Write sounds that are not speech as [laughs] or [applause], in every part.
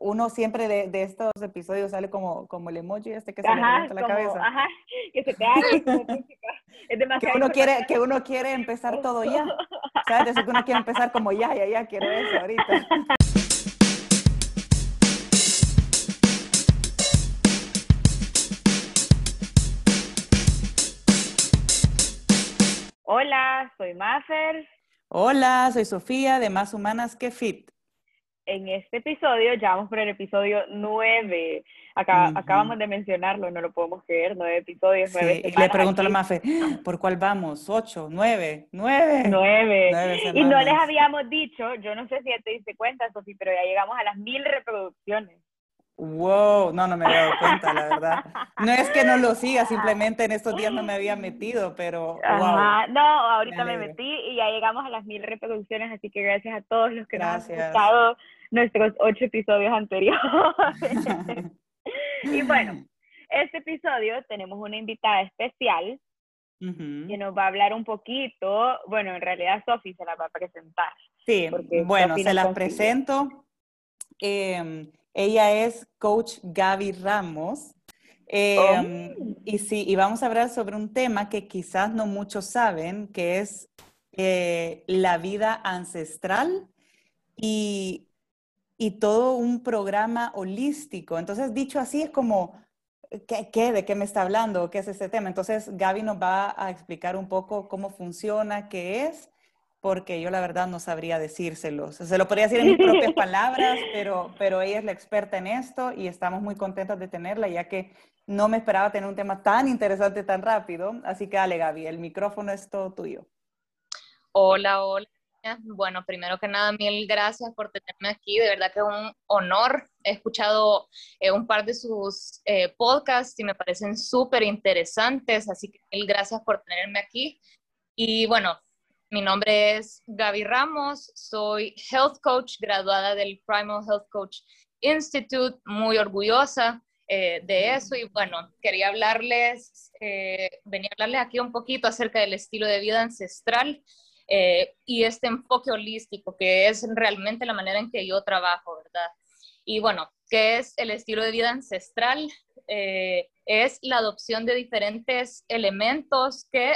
uno siempre de, de, estos episodios sale como, como el emoji este que se le levanta la cabeza. Ajá, que se te haga [laughs] Es demasiado que uno, quiere, que uno quiere empezar todo ya. ¿Sabes? Que uno quiere empezar como ya, ya, ya, quiero eso ahorita. Hola, soy Mafer. Hola, soy Sofía de Más Humanas que Fit en este episodio, ya vamos por el episodio 9. Acabamos de mencionarlo, no lo podemos creer, nueve episodios, nueve sí, Y le pregunto a la Mafe, ¿por cuál vamos? ¿Ocho? ¿Nueve? ¿Nueve? Nueve. y no les habíamos dicho, yo no sé si ya te diste cuenta, Sofi, pero ya llegamos a las mil reproducciones. Wow, no, no me había dado cuenta, la verdad. No es que no lo siga, [laughs] simplemente en estos días no me había metido, pero wow. No, ahorita me, metí y ya llegamos a las mil reproducciones, así que gracias a todos los que nos han gustado nuestros ocho episodios anteriores. [laughs] y bueno, este episodio tenemos una invitada especial que nos va a hablar un poquito, bueno, en realidad Sofi se la va a presentar. Sí, bueno, se la presento. Em, ella es coach Gaby Ramos. Em, oh. Y sí, y vamos a hablar sobre un tema que quizás no muchos saben, que es eh, la vida ancestral y y todo un programa holístico. Entonces, dicho así, es como, ¿qué, qué de qué me está hablando? ¿Qué es este tema? Entonces, Gaby nos va a explicar un poco cómo funciona, qué es, porque yo la verdad no sabría decírselo. Se lo podría decir en mis propias [laughs] palabras, pero, pero ella es la experta en esto y estamos muy contentos de tenerla, ya que no me esperaba tener un tema tan interesante tan rápido. Así que dale, Gaby, el micrófono es todo tuyo. Hola, hola. Bueno, primero que nada, mil gracias por tenerme aquí. De verdad que es un honor. He escuchado eh, un par de sus eh, podcasts y me parecen súper interesantes, así que mil gracias por tenerme aquí. Y bueno, mi nombre es Gaby Ramos, soy Health Coach, graduada del Primal Health Coach Institute, muy orgullosa eh, de eso. Y bueno, quería hablarles, venía a hablarles aquí un poquito acerca del estilo de vida ancestral. Eh, y este enfoque holístico, que es realmente la manera en que yo trabajo, ¿verdad? Y bueno, ¿qué es el estilo de vida ancestral? Eh, es la adopción de diferentes elementos que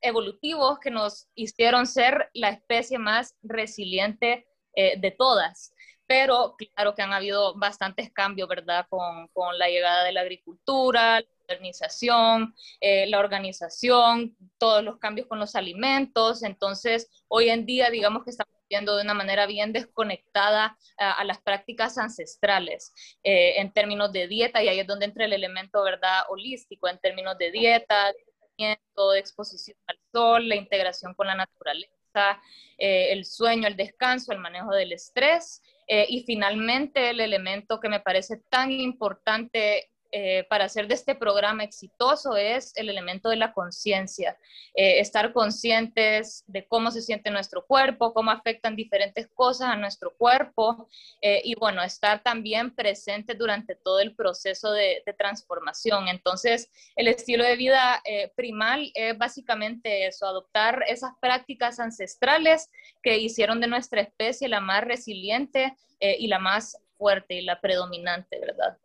evolutivos que nos hicieron ser la especie más resiliente eh, de todas. Pero claro que han habido bastantes cambios, ¿verdad? Con, con la llegada de la agricultura, modernización, eh, la organización, todos los cambios con los alimentos. Entonces, hoy en día, digamos que estamos viendo de una manera bien desconectada a, las prácticas ancestrales eh, en términos de dieta, y ahí es donde entra el elemento, ¿verdad?, holístico, en términos de dieta, de exposición al sol, la integración con la naturaleza, eh, el sueño, el descanso, el manejo del estrés. Y finalmente el elemento que me parece tan importante eh, para hacer de este programa exitoso es el elemento de la conciencia, eh, estar conscientes de cómo se siente nuestro cuerpo, cómo afectan diferentes cosas a nuestro cuerpo eh, y bueno, estar también presente durante todo el proceso de, transformación. Entonces, el estilo de vida primal es básicamente eso, adoptar esas prácticas ancestrales que hicieron de nuestra especie la más resiliente y la más fuerte y la predominante, ¿verdad?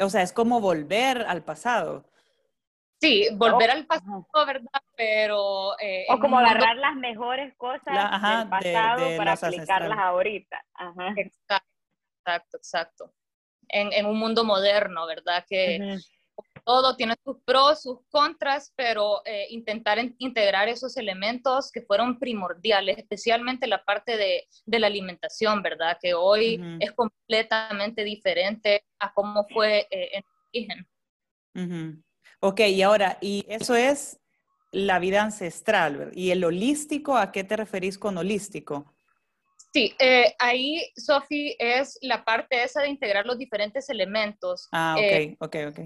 O sea, es como volver al pasado. Sí, volver al pasado, ¿verdad? Pero... Eh, o como agarrar las mejores cosas del pasado para aplicarlas ahorita. Exacto, exacto, En, un mundo moderno, ¿verdad? Que todo tiene sus pros, sus contras, pero eh, intentar integrar esos elementos que fueron primordiales, especialmente la parte de, de la alimentación, ¿verdad? Que hoy es completamente diferente a cómo fue eh, en el origen. Ok, y ahora, y eso es la vida ancestral, ¿y el holístico, a qué te referís con holístico? Sí, eh, ahí, Sofi, es la parte esa de integrar los diferentes elementos. Ah, ok, ok, ok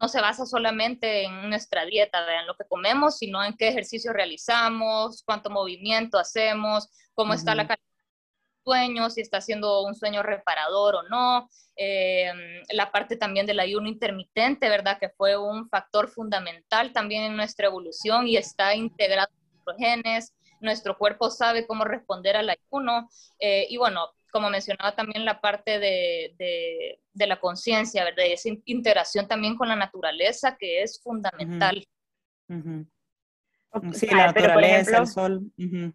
no se basa solamente en nuestra dieta, en lo que comemos, sino en qué ejercicio realizamos, cuánto movimiento hacemos, cómo está la calidad del sueño, si está haciendo un sueño reparador o no, em, la parte también del ayuno intermitente, ¿verdad? Que fue un factor fundamental también en nuestra evolución y está integrado en nuestros genes, nuestro cuerpo sabe cómo responder al ayuno. Eh, y bueno, como mencionaba también la parte de, de, la conciencia, ¿verdad? Y esa interacción también con la naturaleza que es fundamental. Sí, la naturaleza, el sol.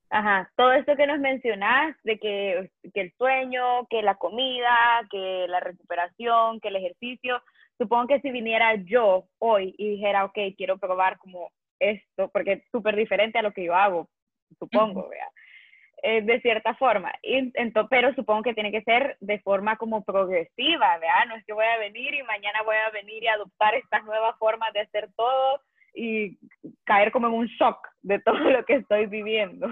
Ajá, todo esto que nos mencionas de que, que, el sueño, que la comida, que la recuperación, que el ejercicio, supongo que si viniera yo hoy y dijera, ok, quiero probar como esto, porque es súper diferente a lo que yo hago, supongo, ¿vea? Eh, de cierta forma. Y, pero supongo que tiene que ser de forma como progresiva, ¿verdad? No es que voy a venir y mañana voy a venir y adoptar estas nuevas formas de hacer todo y caer como en un shock de todo lo que estoy viviendo.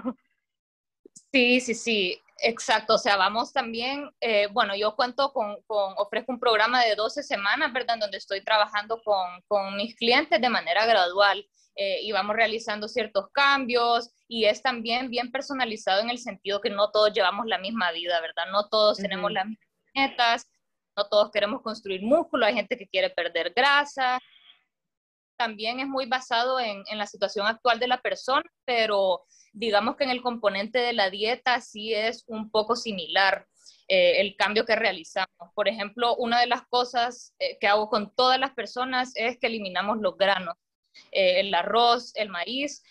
Sí, sí, sí, exacto. O sea, vamos también, eh, bueno, yo cuento con, con, ofrezco un programa de 12 semanas, ¿verdad? Donde estoy trabajando con, con mis clientes de manera gradual eh, y vamos realizando ciertos cambios y es también bien personalizado en el sentido que no todos llevamos la misma vida, ¿verdad? No todos tenemos las mismas metas, no todos queremos construir músculo, hay gente que quiere perder grasa, también es muy basado en, en, la situación actual de la persona, pero digamos que en el componente de la dieta sí es un poco similar eh, el cambio que realizamos. Por ejemplo, una de las cosas eh, que hago con todas las personas es que eliminamos los granos, eh, el arroz, el maíz.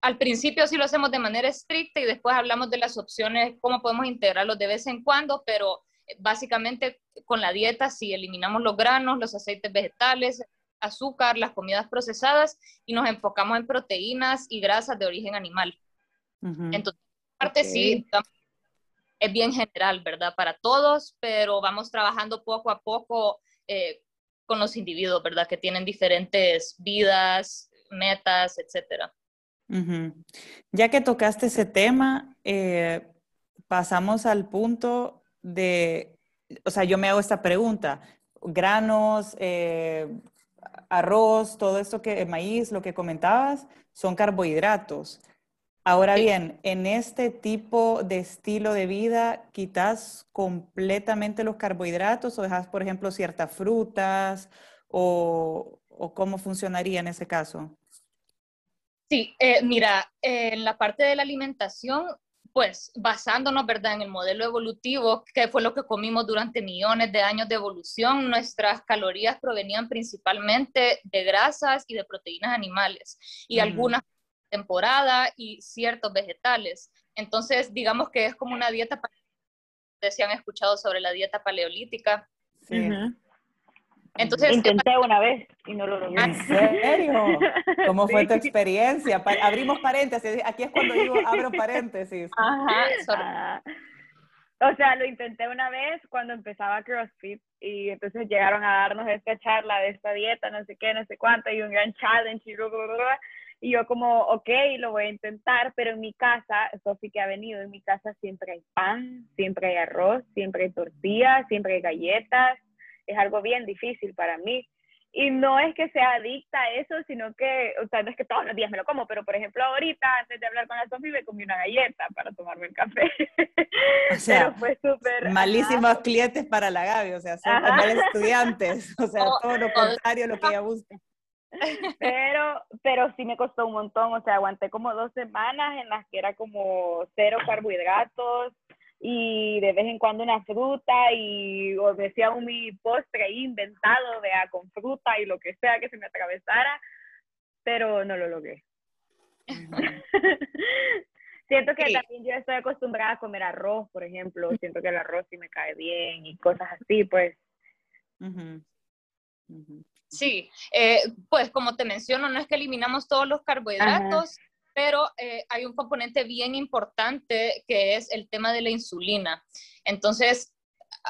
Al principio sí lo hacemos de manera estricta y después hablamos de las opciones, cómo podemos integrarlos de vez en cuando, pero básicamente con la dieta sí eliminamos los granos, los aceites vegetales, azúcar, las comidas procesadas y nos enfocamos en proteínas y grasas de origen animal. Entonces, parte sí, es bien general, ¿verdad? Para todos, pero vamos trabajando poco a poco eh, con los individuos, ¿verdad? Que tienen diferentes vidas, metas, etcétera. Ya que tocaste ese tema, eh, pasamos al punto de, o sea, yo me hago esta pregunta, granos, eh, arroz, todo esto que, maíz, lo que comentabas, son carbohidratos. Ahora bien, en este tipo de estilo de vida, ¿quitas completamente los carbohidratos o dejas, por ejemplo, ciertas frutas o, cómo funcionaría en ese caso? Sí, eh, mira, en la parte de la alimentación pues basándonos, ¿verdad?, en el modelo evolutivo, que fue lo que comimos durante millones de años de evolución, nuestras calorías provenían principalmente de grasas y de proteínas animales y algunas temporada y ciertos vegetales. Entonces, digamos que es como una dieta, si han escuchado sobre la dieta paleolítica. Sí. Entonces, Intenté una vez y no lo logré. ¿En serio? ¿Cómo fue tu experiencia? abrimos paréntesis. Aquí es cuando digo abro paréntesis. [laughs] Ajá. Ah. O sea, lo intenté una vez cuando empezaba CrossFit y entonces llegaron a darnos esta charla de esta dieta, no sé qué, no sé cuánto, y un gran challenge y, y yo como, ok, lo voy a intentar, pero en mi casa, Sofi que ha venido, en mi casa siempre hay pan, siempre hay arroz, siempre hay tortillas, siempre hay galletas, es algo bien difícil para mí. Y no es que sea adicta a eso, sino que, o sea, no es que todos los días me lo como, pero por ejemplo ahorita, antes de hablar con la Sofi, me comí una galleta para tomarme el café. O [laughs] sea, fue súper... Malísimos clientes para la Gaby, o sea, son malos estudiantes, o sea, todo lo contrario a lo que ella busca. [laughs] Pero, pero sí me costó un montón, o sea, aguanté como dos semanas en las que era como cero carbohidratos, y de vez en cuando una fruta y o decía un mi postre inventado vea con fruta y lo que sea que se me atravesara, pero no lo logré. [laughs] Siento que también yo estoy acostumbrada a comer arroz, por ejemplo, siento que el arroz sí me cae bien y cosas así, pues. Sí, eh, pues como te menciono, no es que eliminamos todos los carbohidratos, pero eh, hay un componente bien importante que es el tema de la insulina. Entonces,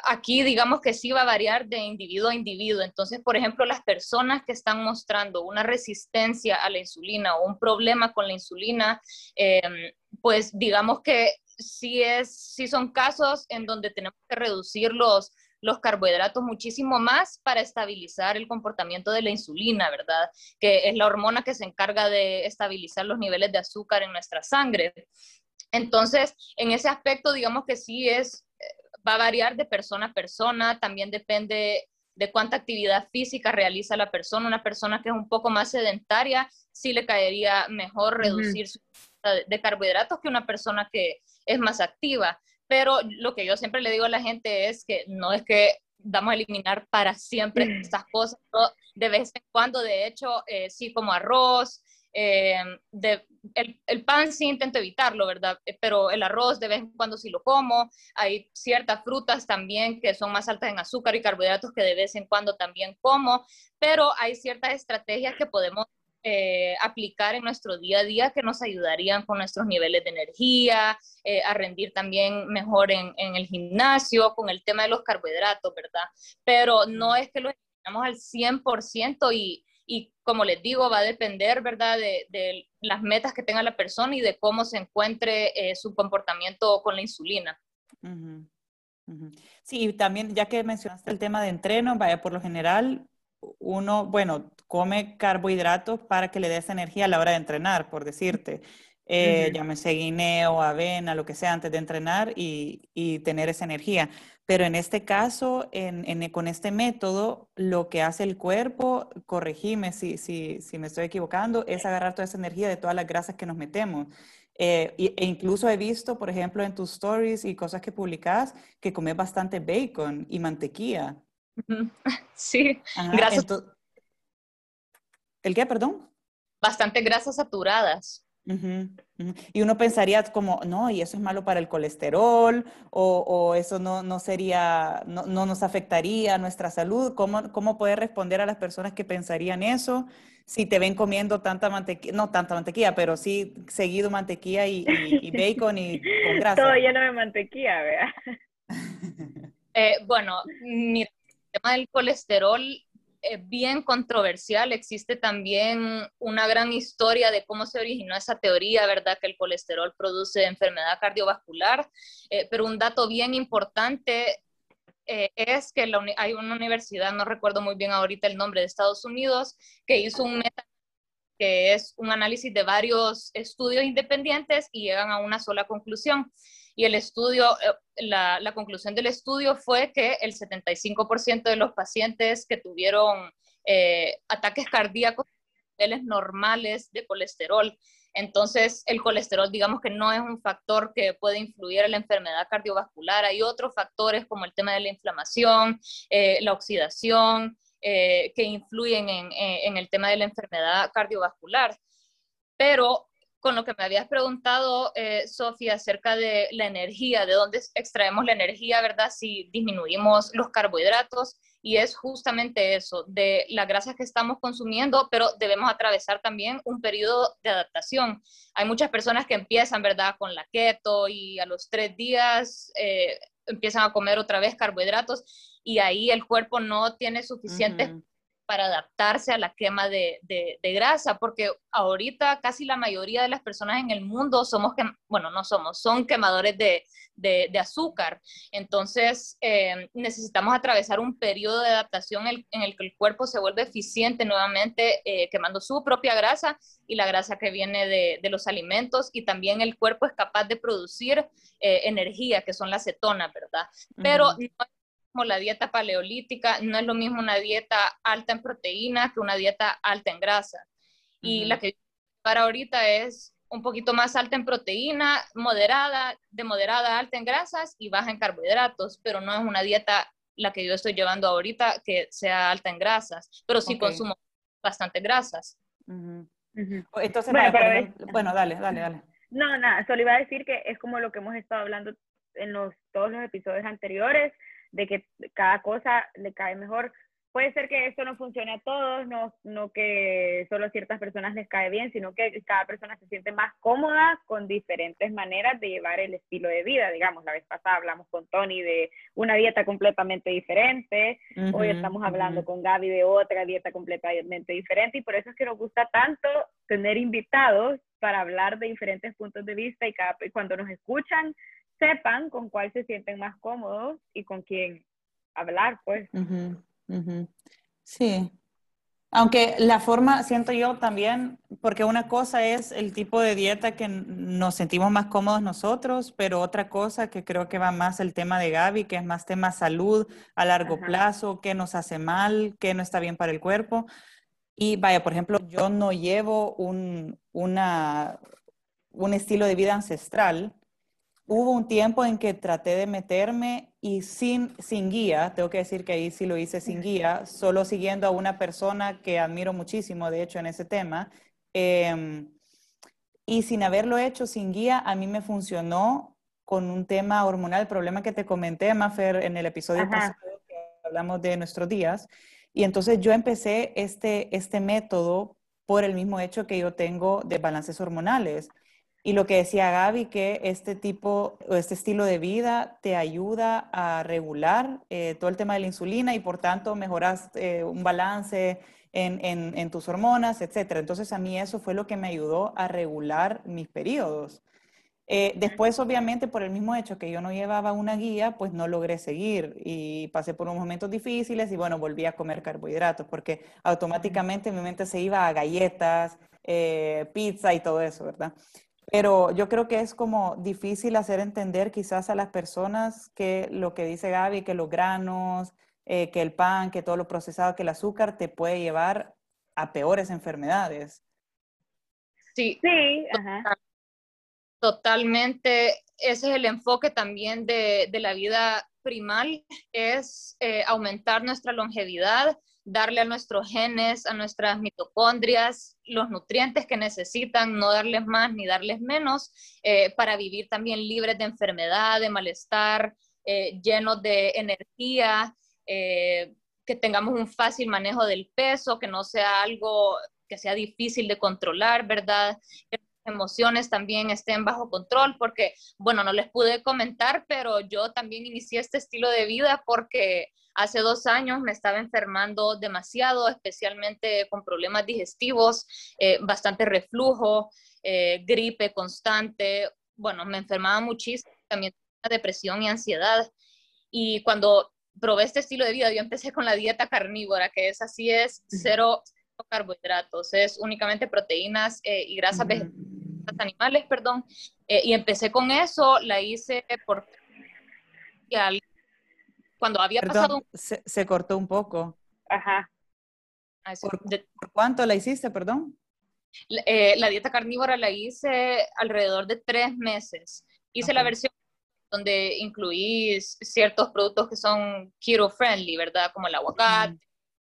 aquí digamos que sí va a variar de individuo a individuo. Entonces, por ejemplo, las personas que están mostrando una resistencia a la insulina o un problema con la insulina, em, pues digamos que sí, es, sí son casos en donde tenemos que reducir los, carbohidratos muchísimo más para estabilizar el comportamiento de la insulina, ¿verdad? Que es la hormona que se encarga de estabilizar los niveles de azúcar en nuestra sangre. Entonces, en ese aspecto, digamos que sí es, eh, va a variar de persona a persona, también depende de cuánta actividad física realiza la persona. Una persona que es un poco más sedentaria, sí le caería mejor reducir su de carbohidratos que una persona que es más activa pero lo que yo siempre le digo a la gente es que no es que vamos a eliminar para siempre mm. estas cosas, de vez en cuando, de hecho, eh, sí como arroz, eh, de, el, el, pan sí intento evitarlo, ¿verdad? Eh, pero el arroz de vez en cuando sí lo como. Hay ciertas frutas también que son más altas en azúcar y carbohidratos que de vez en cuando también como, pero hay ciertas estrategias que podemos eh, aplicar en nuestro día a día que nos ayudarían con nuestros niveles de energía, a rendir también mejor en, en, el gimnasio, con el tema de los carbohidratos, ¿verdad? Pero no es que lo eliminamos al 100% y y como les digo, va a depender, ¿verdad?, de, las metas que tenga la persona y de cómo se encuentre eh, su comportamiento con la insulina. Sí, también ya que mencionaste el tema de entreno, vaya, por lo general, uno, bueno, come carbohidratos para que le des energía a la hora de entrenar, por decirte. Eh, llámese guineo, avena, lo que sea, antes de entrenar y, y tener esa energía. Pero en este caso, en, con este método, lo que hace el cuerpo, corregime si, si, si, me estoy equivocando, es agarrar toda esa energía de todas las grasas que nos metemos. Eh, e incluso he visto, por ejemplo, en tus stories y cosas que publicas, que comes bastante bacon y mantequilla. [laughs] Sí, grasas. ¿El qué, perdón? Bastante grasas saturadas. Y uno pensaría como, no, y eso es malo para el colesterol, o, eso no, no sería, no, no, nos afectaría a nuestra salud. ¿Cómo, ¿Cómo poder responder a las personas que pensarían eso si te ven comiendo tanta mantequilla, no tanta mantequilla, pero sí seguido mantequilla y, bacon y con [laughs] grasa? Todo lleno de mantequilla, vea. Eh, bueno, mira, tema del colesterol bien controversial. Existe también una gran historia de cómo se originó esa teoría, ¿verdad? Que el colesterol produce enfermedad cardiovascular. Eh, pero un dato bien importante eh, es que hay una universidad, no recuerdo muy bien ahorita el nombre de Estados Unidos, que hizo un meta que es un análisis de varios estudios independientes y llegan a una sola conclusión y el estudio, eh, la, la conclusión del estudio fue que el 75% de los pacientes que tuvieron eh, ataques cardíacos niveles normales de colesterol. Entonces, el colesterol, digamos que no es un factor que puede influir en la enfermedad cardiovascular. Hay otros factores como el tema de la inflamación, eh, la oxidación, que influyen en, en, el tema de la enfermedad cardiovascular. Pero con lo que me habías preguntado, eh, Sofía, acerca de la energía, de dónde extraemos la energía, ¿verdad? Si disminuimos los carbohidratos, y es justamente eso, de las grasas que estamos consumiendo, pero debemos atravesar también un periodo de adaptación. Hay muchas personas que empiezan, ¿verdad?, con la keto y a los tres días eh, empiezan a comer otra vez carbohidratos y ahí el cuerpo no tiene suficiente para adaptarse a la quema de, grasa, porque ahorita casi la mayoría de las personas en el mundo somos, bueno, no somos, son quemadores de, azúcar. Entonces, eh, necesitamos atravesar un periodo de adaptación en el que el cuerpo se vuelve eficiente nuevamente eh, quemando su propia grasa y la grasa que viene de, los alimentos y también el cuerpo es capaz de producir eh, energía, que son las cetonas, ¿verdad? Pero como la dieta paleolítica, no es lo mismo una dieta alta en proteína que una dieta alta en grasa. Y la que para ahorita es un poquito más alta en proteína, moderada, de moderada alta en grasas y baja en carbohidratos, pero no es una dieta la que yo estoy llevando ahorita que sea alta en grasas, pero sí consumo bastante grasas. Entonces, bueno, dale, dale, dale. No, nada, solo iba a decir que es como lo que hemos estado hablando en los, todos los episodios anteriores, de que cada cosa le cae mejor. Puede ser que esto no funcione a todos, no, no que solo a ciertas personas les cae bien, sino que cada persona se siente más cómoda con diferentes maneras de llevar el estilo de vida. Digamos, la vez pasada hablamos con Tony de una dieta completamente diferente, hoy estamos hablando con Gaby de otra dieta completamente diferente y por eso es que nos gusta tanto tener invitados para hablar de diferentes puntos de vista y, cada, y cuando nos escuchan sepan con cuál se sienten más cómodos y con quién hablar, pues. Sí. Aunque la forma, siento yo también, porque una cosa es el tipo de dieta que nos sentimos más cómodos nosotros, pero otra cosa que creo que va más el tema de Gaby, que es más tema salud a largo plazo, qué nos hace mal, qué no está bien para el cuerpo. Y vaya, por ejemplo, yo no llevo un, una, un estilo de vida ancestral, hubo un tiempo en que traté de meterme y sin, sin guía, tengo que decir que ahí sí lo hice sin guía, solo siguiendo a una persona que admiro muchísimo, de hecho, en ese tema. Em, y sin haberlo hecho sin guía, a mí me funcionó con un tema hormonal, el problema que te comenté, Mafer, en el episodio pasado que hablamos de nuestros días. Y entonces yo empecé este, este método por el mismo hecho que yo tengo de balances hormonales. Y lo que decía Gaby, que este tipo o este estilo de vida te ayuda a regular eh, todo el tema de la insulina y por tanto mejoras eh, un balance en, tus hormonas, etc. Entonces a mí eso fue lo que me ayudó a regular mis periodos. Eh, después, obviamente, por el mismo hecho que yo no llevaba una guía, pues no logré seguir y pasé por unos momentos difíciles y bueno, volví a comer carbohidratos porque automáticamente mi mente se iba a galletas, pizza y todo eso, ¿verdad? Pero yo creo que es como difícil hacer entender quizás a las personas que lo que dice Gaby, que los granos, eh, que el pan, que todo lo procesado, que el azúcar te puede llevar a peores enfermedades. Sí, sí, totalmente. Ese es el enfoque también de, la vida primal, es eh, aumentar nuestra longevidad, darle a nuestros genes, a nuestras mitocondrias, los nutrientes que necesitan, no darles más ni darles menos, eh, para vivir también libres de enfermedad, de malestar, eh, llenos de energía, eh, que tengamos un fácil manejo del peso, que no sea algo que sea difícil de controlar, ¿verdad? Que emociones también estén bajo control, porque, bueno, no les pude comentar, pero yo también inicié este estilo de vida porque Hace dos años me estaba enfermando demasiado, especialmente con problemas digestivos, eh, bastante reflujo, eh, gripe constante. Bueno, me enfermaba muchísimo, también depresión y ansiedad. Y cuando probé este estilo de vida, yo empecé con la dieta carnívora, que es así, es cero, carbohidratos, es únicamente proteínas eh, y grasas animales, perdón. y empecé con eso, la hice por cuando había pasado... Se, cortó un poco. Ajá. ¿Por, cuánto la hiciste, perdón? Eh, la dieta carnívora la hice alrededor de tres meses. Hice la versión donde incluí ciertos productos que son keto friendly, ¿verdad? Como el aguacate,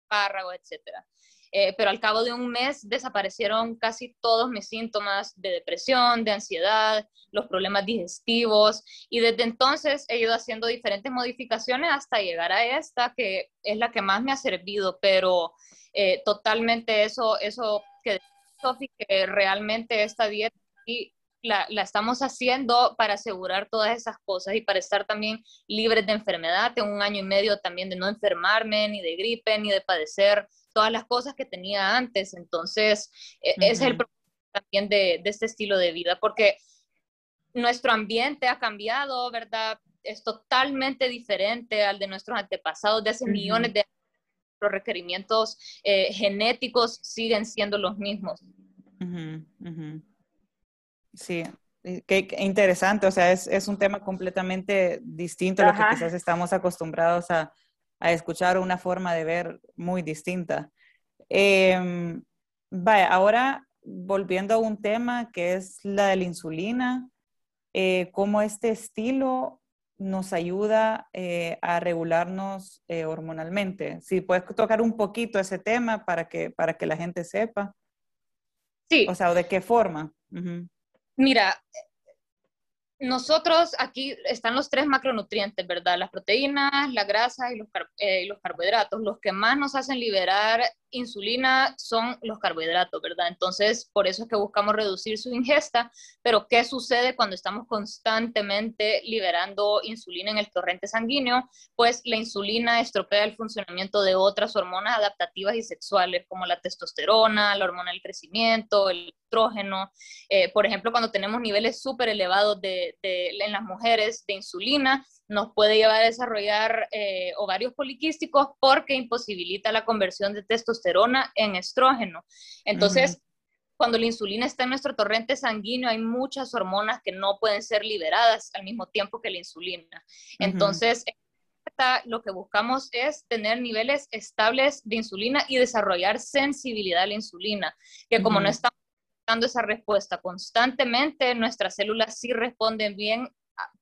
párrago, etcétera. Eh, pero al cabo de un mes desaparecieron casi todos mis síntomas de depresión, de ansiedad, los problemas digestivos y desde entonces he ido haciendo diferentes modificaciones hasta llegar a esta que es la que más me ha servido, pero eh, totalmente eso, eso que que realmente esta dieta la, la, estamos haciendo para asegurar todas esas cosas y para estar también libres de enfermedad. Tengo un año y medio también de no enfermarme, ni de gripe, ni de padecer todas las cosas que tenía antes. Entonces, e, ese es el problema también de, de, este estilo de vida, porque nuestro ambiente ha cambiado, ¿verdad? Es totalmente diferente al de nuestros antepasados de hace millones de años. Los requerimientos eh, genéticos siguen siendo los mismos. Sí, eh, Qué, interesante, o sea, es, es, un tema completamente distinto a lo que quizás estamos acostumbrados a, a escuchar una forma de ver muy distinta. Eh, vaya, ahora volviendo a un tema que es la de la insulina, eh, cómo este estilo nos ayuda eh, a regularnos eh, hormonalmente. Si puedes tocar un poquito ese tema para que, para que la gente sepa. Sí. O sea, ¿de qué forma? Mira, nosotros aquí están los tres macronutrientes, ¿verdad? Las proteínas, la grasa y los, eh, los, carbohidratos. Los que más nos hacen liberar insulina son los carbohidratos, ¿verdad? Entonces, por eso es que buscamos reducir su ingesta. Pero, ¿qué sucede cuando estamos constantemente liberando insulina en el torrente sanguíneo? Pues la insulina estropea el funcionamiento de otras hormonas adaptativas y sexuales, como la testosterona, la hormona del crecimiento, el estrógeno. Eh, por ejemplo, cuando tenemos niveles súper elevados de, en las mujeres de insulina, nos puede llevar a desarrollar eh, ovarios poliquísticos porque imposibilita la conversión de testosterona en estrógeno. Entonces, cuando la insulina está en nuestro torrente sanguíneo, hay muchas hormonas que no pueden ser liberadas al mismo tiempo que la insulina. Entonces, lo que buscamos es tener niveles estables de insulina y desarrollar sensibilidad a la insulina, que como no estamos dando esa respuesta constantemente, nuestras células sí responden bien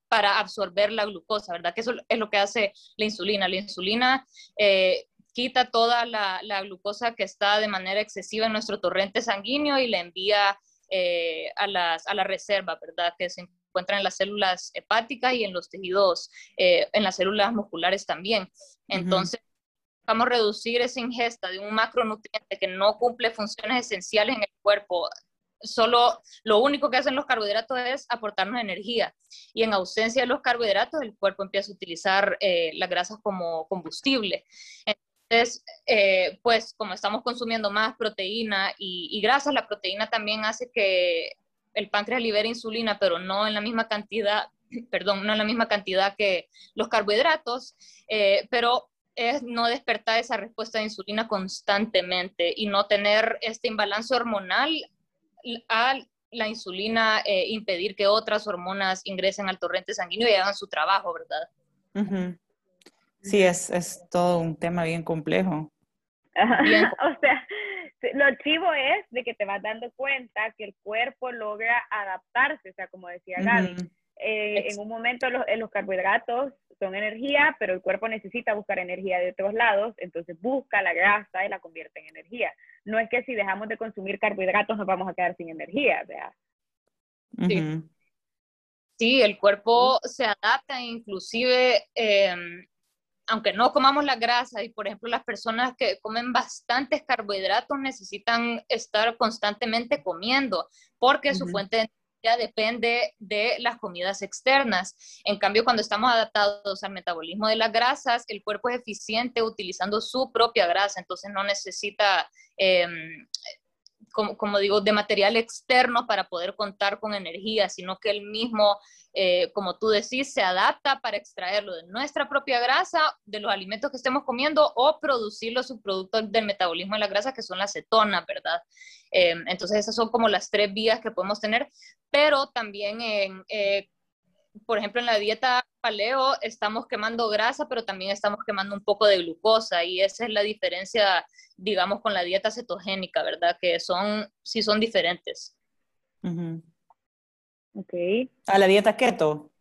para absorber la glucosa, ¿verdad? Que eso es lo que hace la insulina. La insulina eh, quita toda la, glucosa que está de manera excesiva en nuestro torrente sanguíneo y la envía eh, a, las, a la reserva, ¿verdad? Que se encuentra en las células hepáticas y en los tejidos, eh, en las células musculares también. Entonces, vamos a reducir esa ingesta de un macronutriente que no cumple funciones esenciales en el cuerpo solo lo único que hacen los carbohidratos es aportarnos energía y en ausencia de los carbohidratos el cuerpo empieza a utilizar eh, las grasas como combustible. Entonces, eh, pues como estamos consumiendo más proteína y, y grasas, la proteína también hace que el páncreas libere insulina, pero no en la misma cantidad, [clears throat] perdón, no en la misma cantidad que los carbohidratos, eh, pero es no despertar esa respuesta de insulina constantemente y no tener este imbalance hormonal a la insulina eh, impedir que otras hormonas ingresen al torrente sanguíneo y hagan su trabajo, ¿verdad? Sí, es, es todo un tema bien complejo. [laughs] o sea, lo chivo es de que te vas dando cuenta que el cuerpo logra adaptarse, o sea, como decía Gaby, eh, en un momento los, los, carbohidratos son energía, pero el cuerpo necesita buscar energía de otros lados, entonces busca la grasa y la convierte en energía. No es que si dejamos de consumir carbohidratos nos vamos a quedar sin energía, ¿verdad? Sí. sí. el cuerpo se adapta, inclusive, em, aunque no comamos la grasa, y por ejemplo las personas que comen bastantes carbohidratos necesitan estar constantemente comiendo, porque su fuente de depende de las comidas externas. En cambio, cuando estamos adaptados al metabolismo de las grasas, el cuerpo es eficiente utilizando su propia grasa, entonces no necesita em, como, digo, de material externo para poder contar con energía, sino que el mismo, eh, como tú decís, se adapta para extraerlo de nuestra propia grasa, de los alimentos que estemos comiendo o producir los subproductos del metabolismo de la grasa, que son las cetonas, ¿verdad? Eh, entonces esas son como las tres vías que podemos tener, pero también en... Por ejemplo, en la dieta paleo estamos quemando grasa, pero también estamos quemando un poco de glucosa y esa es la diferencia, digamos, con la dieta cetogénica, ¿verdad? Que son, sí son diferentes. Ok. ¿A la dieta keto?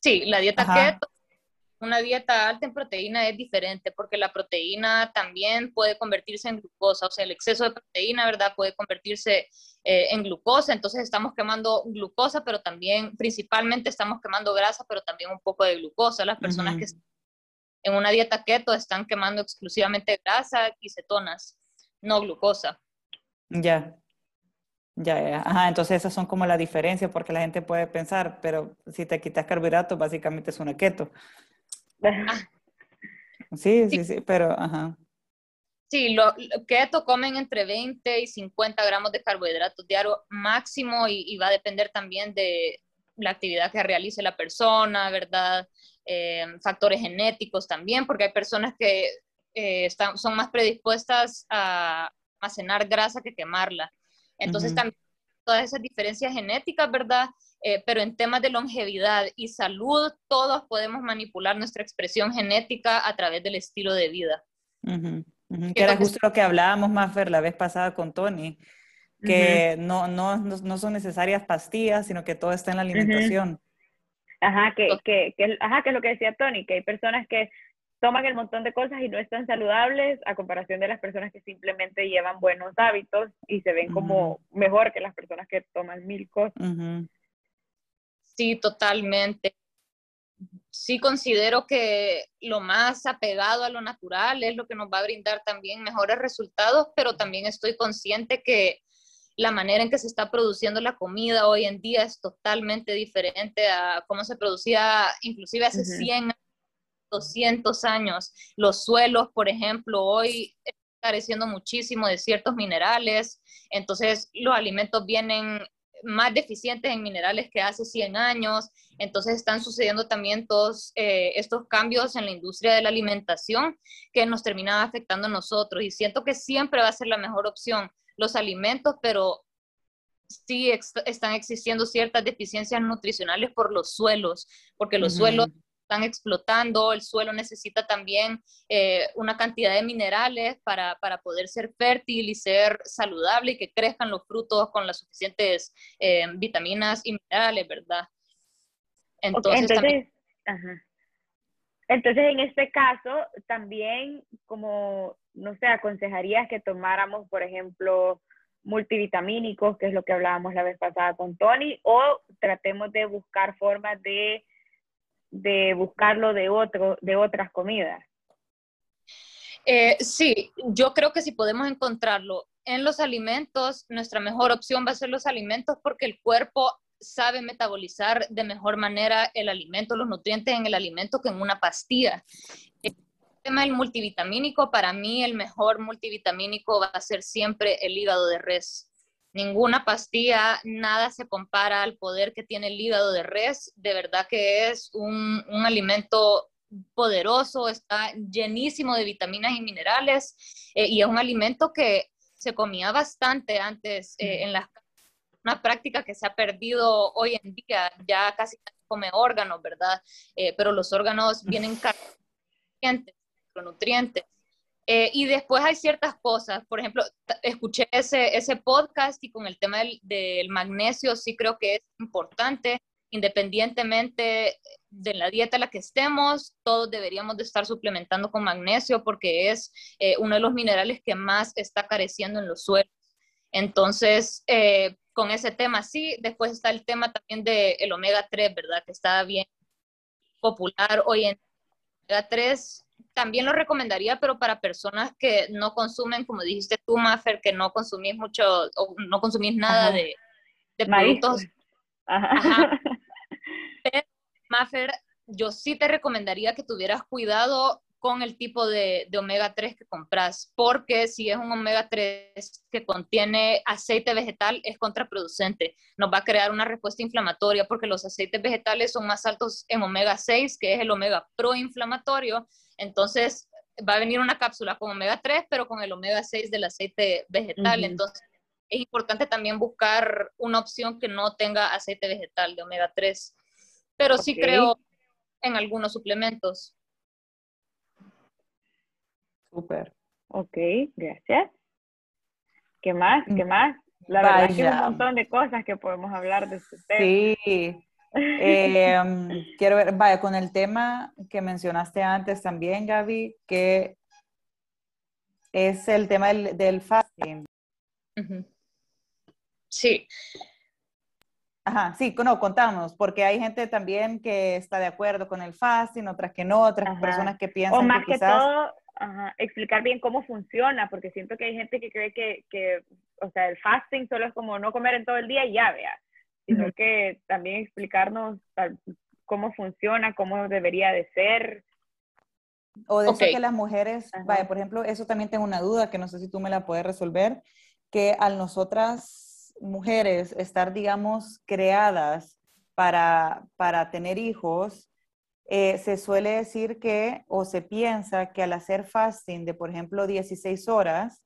Sí, la dieta keto una dieta alta en proteína es diferente porque la proteína también puede convertirse en glucosa, o sea, el exceso de proteína, ¿verdad? Puede convertirse eh, en glucosa, entonces estamos quemando glucosa, pero también, principalmente estamos quemando grasa, pero también un poco de glucosa. Las personas que en una dieta keto están quemando exclusivamente grasa y cetonas, no glucosa. Ya. Ya, ya. Ajá, entonces esas son como la diferencia porque la gente puede pensar, pero si te quitas carbohidratos, básicamente es una keto. [laughs] Sí, sí, sí, pero, ajá. Sí, lo, keto comen entre 20 y 50 gramos de carbohidratos diarios máximo y, va a depender también de la actividad que realice la persona, ¿verdad? Eh, factores genéticos también, porque hay personas que eh, están, son más predispuestas a almacenar grasa que quemarla. Entonces también todas esas diferencias genéticas, ¿verdad? Eh, pero en temas de longevidad y salud, todos podemos manipular nuestra expresión genética a través del estilo de vida. Que era justo lo que hablábamos, más la vez pasada con Tony, que no, no, no, son necesarias pastillas, sino que todo está en la alimentación. Ajá, que, que, que, ajá, que es lo que decía Tony, que hay personas que toman el montón de cosas y no están saludables a comparación de las personas que simplemente llevan buenos hábitos y se ven como mejor que las personas que toman mil cosas. Sí, totalmente. Sí considero que lo más apegado a lo natural es lo que nos va a brindar también mejores resultados, pero también estoy consciente que la manera en que se está produciendo la comida hoy en día es totalmente diferente a cómo se producía inclusive hace 100 años 200 años. Los suelos, por ejemplo, hoy están careciendo muchísimo de ciertos minerales, entonces los alimentos vienen más deficientes en minerales que hace 100 años, entonces están sucediendo también todos eh, estos cambios en la industria de la alimentación que nos terminan afectando a nosotros. Y siento que siempre va a ser la mejor opción los alimentos, pero sí están existiendo ciertas deficiencias nutricionales por los suelos, porque los suelos están explotando, el suelo necesita también eh, una cantidad de minerales para, para, poder ser fértil y ser saludable y que crezcan los frutos con las suficientes eh, vitaminas y minerales, ¿verdad? Entonces, entonces, en este caso, también como, no sé, aconsejarías que tomáramos, por ejemplo, multivitamínicos, que es lo que hablábamos la vez pasada con Tony, o tratemos de buscar formas de, de buscarlo de, otro, de otras comidas. Eh, sí, yo creo que si podemos encontrarlo en los alimentos, nuestra mejor opción va a ser los alimentos porque el cuerpo sabe metabolizar de mejor manera el alimento, los nutrientes en el alimento que en una pastilla. El tema del multivitamínico, para mí el mejor multivitamínico va a ser siempre el hígado de res. Ninguna pastilla, nada se compara al poder que tiene el hígado de res. De verdad que es un, un alimento poderoso, está llenísimo de vitaminas y minerales eh, y es un alimento que se comía bastante antes eh, en las una práctica que se ha perdido hoy en día, ya casi come órganos, ¿verdad? Eh, pero los órganos vienen cargados de nutrientes. Y después hay ciertas cosas, por ejemplo, escuché ese, ese podcast y con el tema del, del magnesio sí creo que es importante independientemente de la dieta en la que estemos, todos deberíamos de estar suplementando con magnesio porque es eh, uno de los minerales que más está careciendo en los suelos. Entonces, eh, con ese tema sí, después está el tema también del el omega 3, ¿verdad? Que está bien popular hoy en omega 3 también lo recomendaría, pero para personas que no consumen, como dijiste tú, Maffer, que no consumís mucho o no consumís nada de, de productos. Ajá. [laughs] Pero, Maffer, yo sí te recomendaría que tuvieras cuidado con el tipo de, omega 3 que compras, porque si es un omega 3 que contiene aceite vegetal, es contraproducente. Nos va a crear una respuesta inflamatoria porque los aceites vegetales son más altos en omega 6, que es el omega proinflamatorio. Entonces, va a venir una cápsula con omega 3, pero con el omega 6 del aceite vegetal. Entonces, es importante también buscar una opción que no tenga aceite vegetal de omega 3 pero sí creo en algunos suplementos. Súper. Ok, gracias. ¿Qué más? ¿Qué más? La verdad es que hay un montón de cosas que podemos hablar de este tema. Sí. [laughs] Em, quiero ver, vaya, con el tema que mencionaste antes también, Gaby, que es el tema del, fasting. Sí, Ajá, sí, no, contamos, porque hay gente también que está de acuerdo con el fasting, otras que no, otras personas que piensan o más que, todo, explicar bien cómo funciona, porque siento que hay gente que cree que, que, o sea, el fasting solo es como no comer en todo el día y ya, vea, sino que también explicarnos cómo funciona, cómo debería de ser. O de eso que las mujeres, vaya, por ejemplo, eso también tengo una duda que no sé si tú me la puedes resolver, que al nosotras mujeres estar, digamos, creadas para, para tener hijos, eh, se suele decir que, o se piensa que al hacer fasting de, por ejemplo, 16 horas,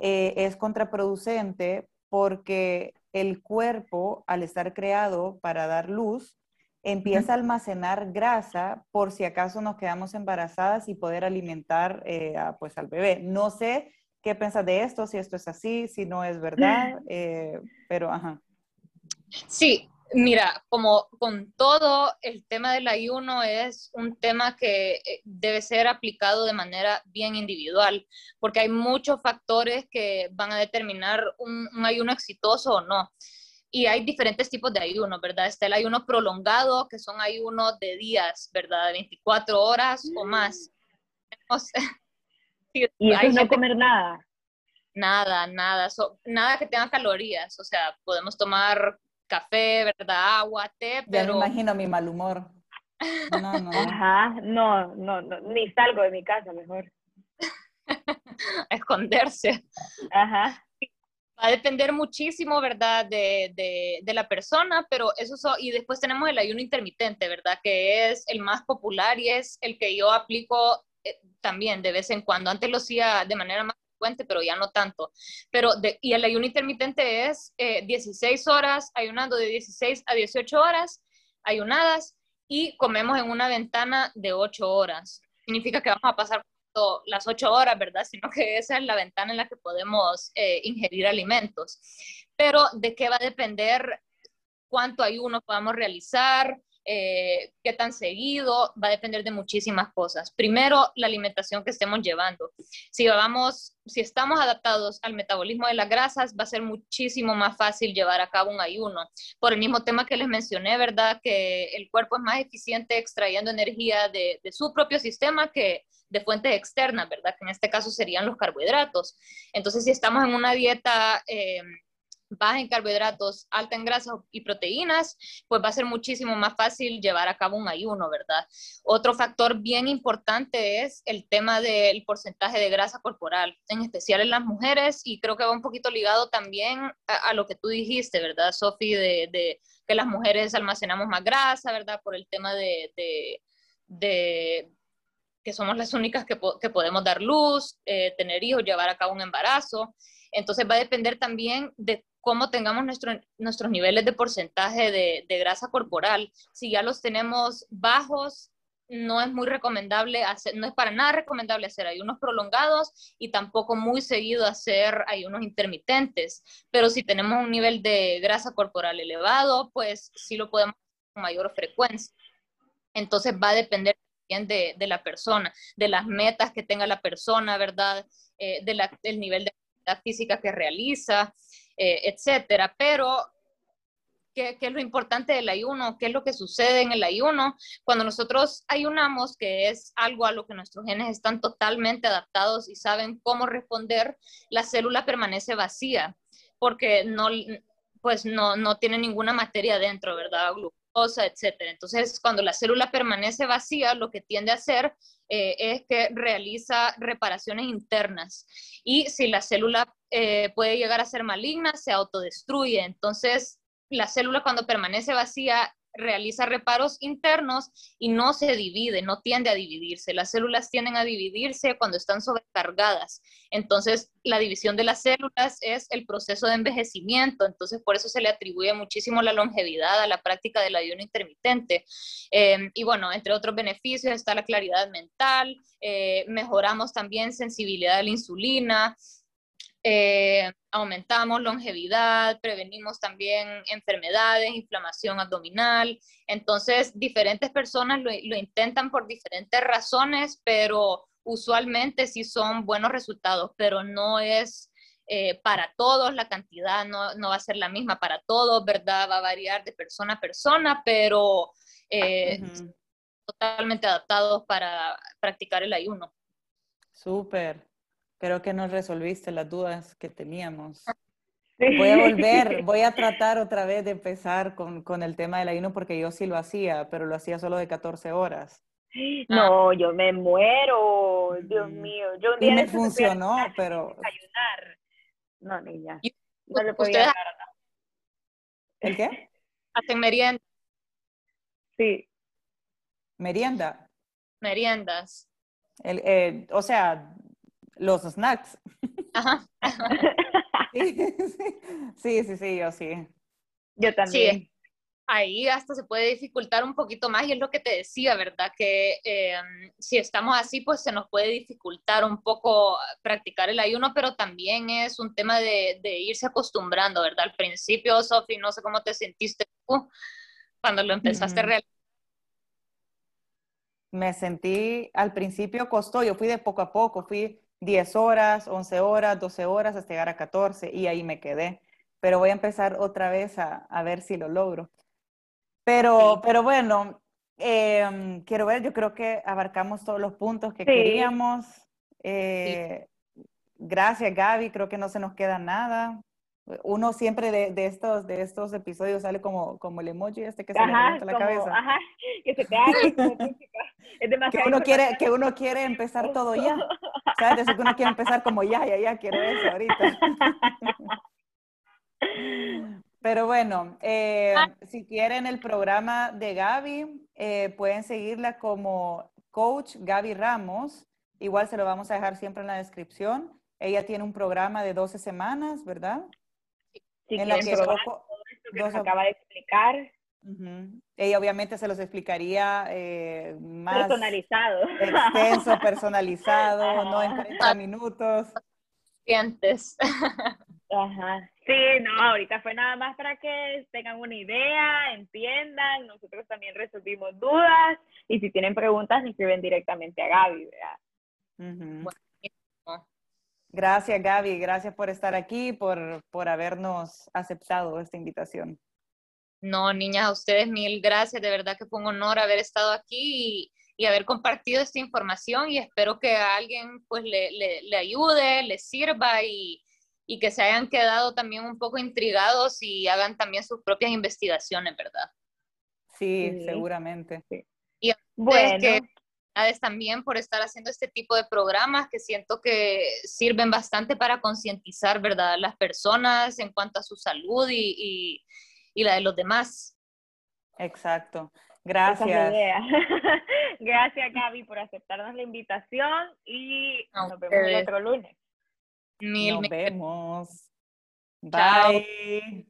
eh, es contraproducente porque el cuerpo, al estar creado para dar luz, empieza a almacenar grasa por si acaso nos quedamos embarazadas y poder alimentar eh, pues al bebé. No sé ¿Qué piensas de esto? Si esto es así, si no es verdad, [clears throat] eh, pero ajá. Sí, mira, como con todo, el tema del ayuno es un tema que eh, debe ser aplicado de manera bien individual, porque hay muchos factores que van a determinar un, ayuno exitoso o no. Y hay diferentes tipos de ayuno, ¿verdad? Está el ayuno prolongado, que son ayunos de días, ¿verdad? De 24 horas o más. [laughs] y eso es no comer nada. Nada, nada, nada que tenga calorías. O sea, podemos tomar café, ¿verdad? Agua, té, pero... Ya me imagino mi mal humor. No, no. [laughs] Ajá, no, no, no, ni salgo de mi casa mejor. [laughs] esconderse. Ajá. Va a depender muchísimo, ¿verdad? De, de, de la persona, pero eso, y después tenemos el ayuno intermitente, ¿verdad? Que es el más popular y es el que yo aplico eh, también de vez en cuando. Antes lo hacía de manera más frecuente, pero ya no tanto. Pero de, y el ayuno intermitente es 16 eh, horas, ayunando de 16 a 18 horas, ayunadas, y comemos en una ventana de 8 horas. Significa que vamos a pasar las 8 horas, ¿verdad? Sino que esa es la ventana en la que podemos eh, ingerir alimentos. Pero de qué va a depender cuánto ayuno podamos realizar, eh, qué tan seguido, va a depender de muchísimas cosas. Primero, la alimentación que estemos llevando. Si, vamos, si estamos adaptados al metabolismo de las grasas, va a ser muchísimo más fácil llevar a cabo un ayuno. Por el mismo tema que les mencioné, ¿verdad? Que el cuerpo es más eficiente extrayendo energía de, su propio sistema que de fuentes externas, ¿verdad? Que en este caso serían los carbohidratos. Entonces, si estamos en una dieta... Eh, baja en carbohidratos, alta en grasas y proteínas, pues va a ser muchísimo más fácil llevar a cabo un ayuno, ¿verdad? Otro factor bien importante es el tema del porcentaje de grasa corporal, en especial en las mujeres, y creo que va un poquito ligado también a, lo que tú dijiste, ¿verdad, Sofi? De, que las mujeres almacenamos más grasa, ¿verdad? Por el tema de, que somos las únicas que, podemos dar luz, eh, tener hijos, llevar a cabo un embarazo. Entonces va a depender también de cómo tengamos nuestros niveles de porcentaje de, grasa corporal. Si ya los tenemos bajos, no es muy recomendable hacer, no es para nada recomendable hacer ayunos prolongados y tampoco muy seguido hacer ayunos intermitentes. Pero si tenemos un nivel de grasa corporal elevado, pues sí lo podemos hacer con mayor frecuencia. Entonces va a depender también de, la persona, de las metas que tenga la persona, ¿verdad? Eh, del nivel de actividad física que realiza. Eh, etcétera. Pero, ¿qué, es lo importante del ayuno? ¿Qué es lo que sucede en el ayuno? Cuando nosotros ayunamos, que es algo a lo que nuestros genes están totalmente adaptados y saben cómo responder, la célula permanece vacía porque no, pues no, no tiene ninguna materia dentro, ¿verdad? Glucosa, etcétera. Entonces, cuando la célula permanece vacía, lo que tiende a hacer eh, es que realiza reparaciones internas. Y si la célula eh, puede llegar a ser maligna, se autodestruye. Entonces, la célula cuando permanece vacía realiza reparos internos y no se divide, no tiende a dividirse. Las células tienden a dividirse cuando están sobrecargadas. Entonces, la división de las células es el proceso de envejecimiento. Entonces, por eso se le atribuye muchísimo la longevidad a la práctica del ayuno intermitente. Eh, y bueno, entre otros beneficios está la claridad mental, eh, mejoramos también sensibilidad a la insulina, eh, aumentamos longevidad, prevenimos también enfermedades, inflamación abdominal. Entonces, diferentes personas lo, intentan por diferentes razones, pero usualmente sí son buenos resultados, pero no es eh, para todos, la cantidad no, no, va a ser la misma para todos, ¿verdad? Va a variar de persona a persona, pero eh, totalmente adaptados para practicar el ayuno. Súper. Creo que nos resolviste las dudas que teníamos. Voy a volver, voy a tratar otra vez de empezar con, con, el tema del ayuno porque yo sí lo hacía, pero lo hacía solo de 14 horas. No, yo me muero, Dios mm. mío. Yo y me funcionó, pero... Ayudar. No, niña. No le podía dar ¿El qué? Hacen merienda. Sí. ¿Merienda? Meriendas. El, eh, o sea, los snacks. Ajá. [laughs] Sí, sí, sí, yo sí. Yo también. ahí hasta se puede dificultar un poquito más y es lo que te decía, ¿verdad? Que em, si estamos así, pues se nos puede dificultar un poco practicar el ayuno, pero también es un tema de, irse acostumbrando, ¿verdad? Al principio, Sofi, no sé cómo te sentiste tú cuando lo empezaste a realizar me sentí, al principio costó, yo fui de poco a poco, fui 10 horas, 11 horas, 12 horas hasta llegar a 14 y ahí me quedé. Pero voy a empezar otra vez a, a ver si lo logro. Pero, pero bueno, em, quiero ver, yo creo que abarcamos todos los puntos que queríamos. Eh, gracias Gaby, creo que no se nos queda nada. Uno siempre de, de, estos, de estos episodios sale como, como el emoji este que se le levanta la cabeza. Ajá, que se queda [laughs] es demasiado que uno quiere Que uno quiere empezar todo ya. ¿Sabes? Decir que uno quiere empezar como ya, ya, ya, quiero eso ahorita. [laughs] Pero bueno, eh, ah. si quieren el programa de Gaby, eh, pueden seguirla como Coach Gaby Ramos. Igual se lo vamos a dejar siempre en la descripción. Ella tiene un programa de 12 semanas, ¿verdad? En la que poco, nos acaba de explicar. Ella obviamente se los explicaría eh, más personalizado. extenso, [laughs] personalizado, no en 30 minutos. Clientes. Ajá. Sí, no, ahorita fue nada más para que tengan una idea, entiendan, nosotros también resolvimos dudas y si tienen preguntas escriben directamente a Gaby, Gracias Gaby, gracias por estar aquí, por, por habernos aceptado esta invitación. No, niñas, a ustedes mil gracias, de verdad que fue un honor haber estado aquí y, haber compartido esta información y espero que a alguien pues le, le, le ayude, le sirva y, y que se hayan quedado también un poco intrigados y hagan también sus propias investigaciones, ¿verdad? Sí, seguramente. Y bueno. que también por estar haciendo este tipo de programas que siento que sirven bastante para concientizar, ¿verdad?, las personas en cuanto a su salud y, y, la de los demás. Exacto. Gracias. [laughs] Gracias, Gaby, por aceptarnos la invitación y nos vemos el otro lunes. Nos vemos. Bye.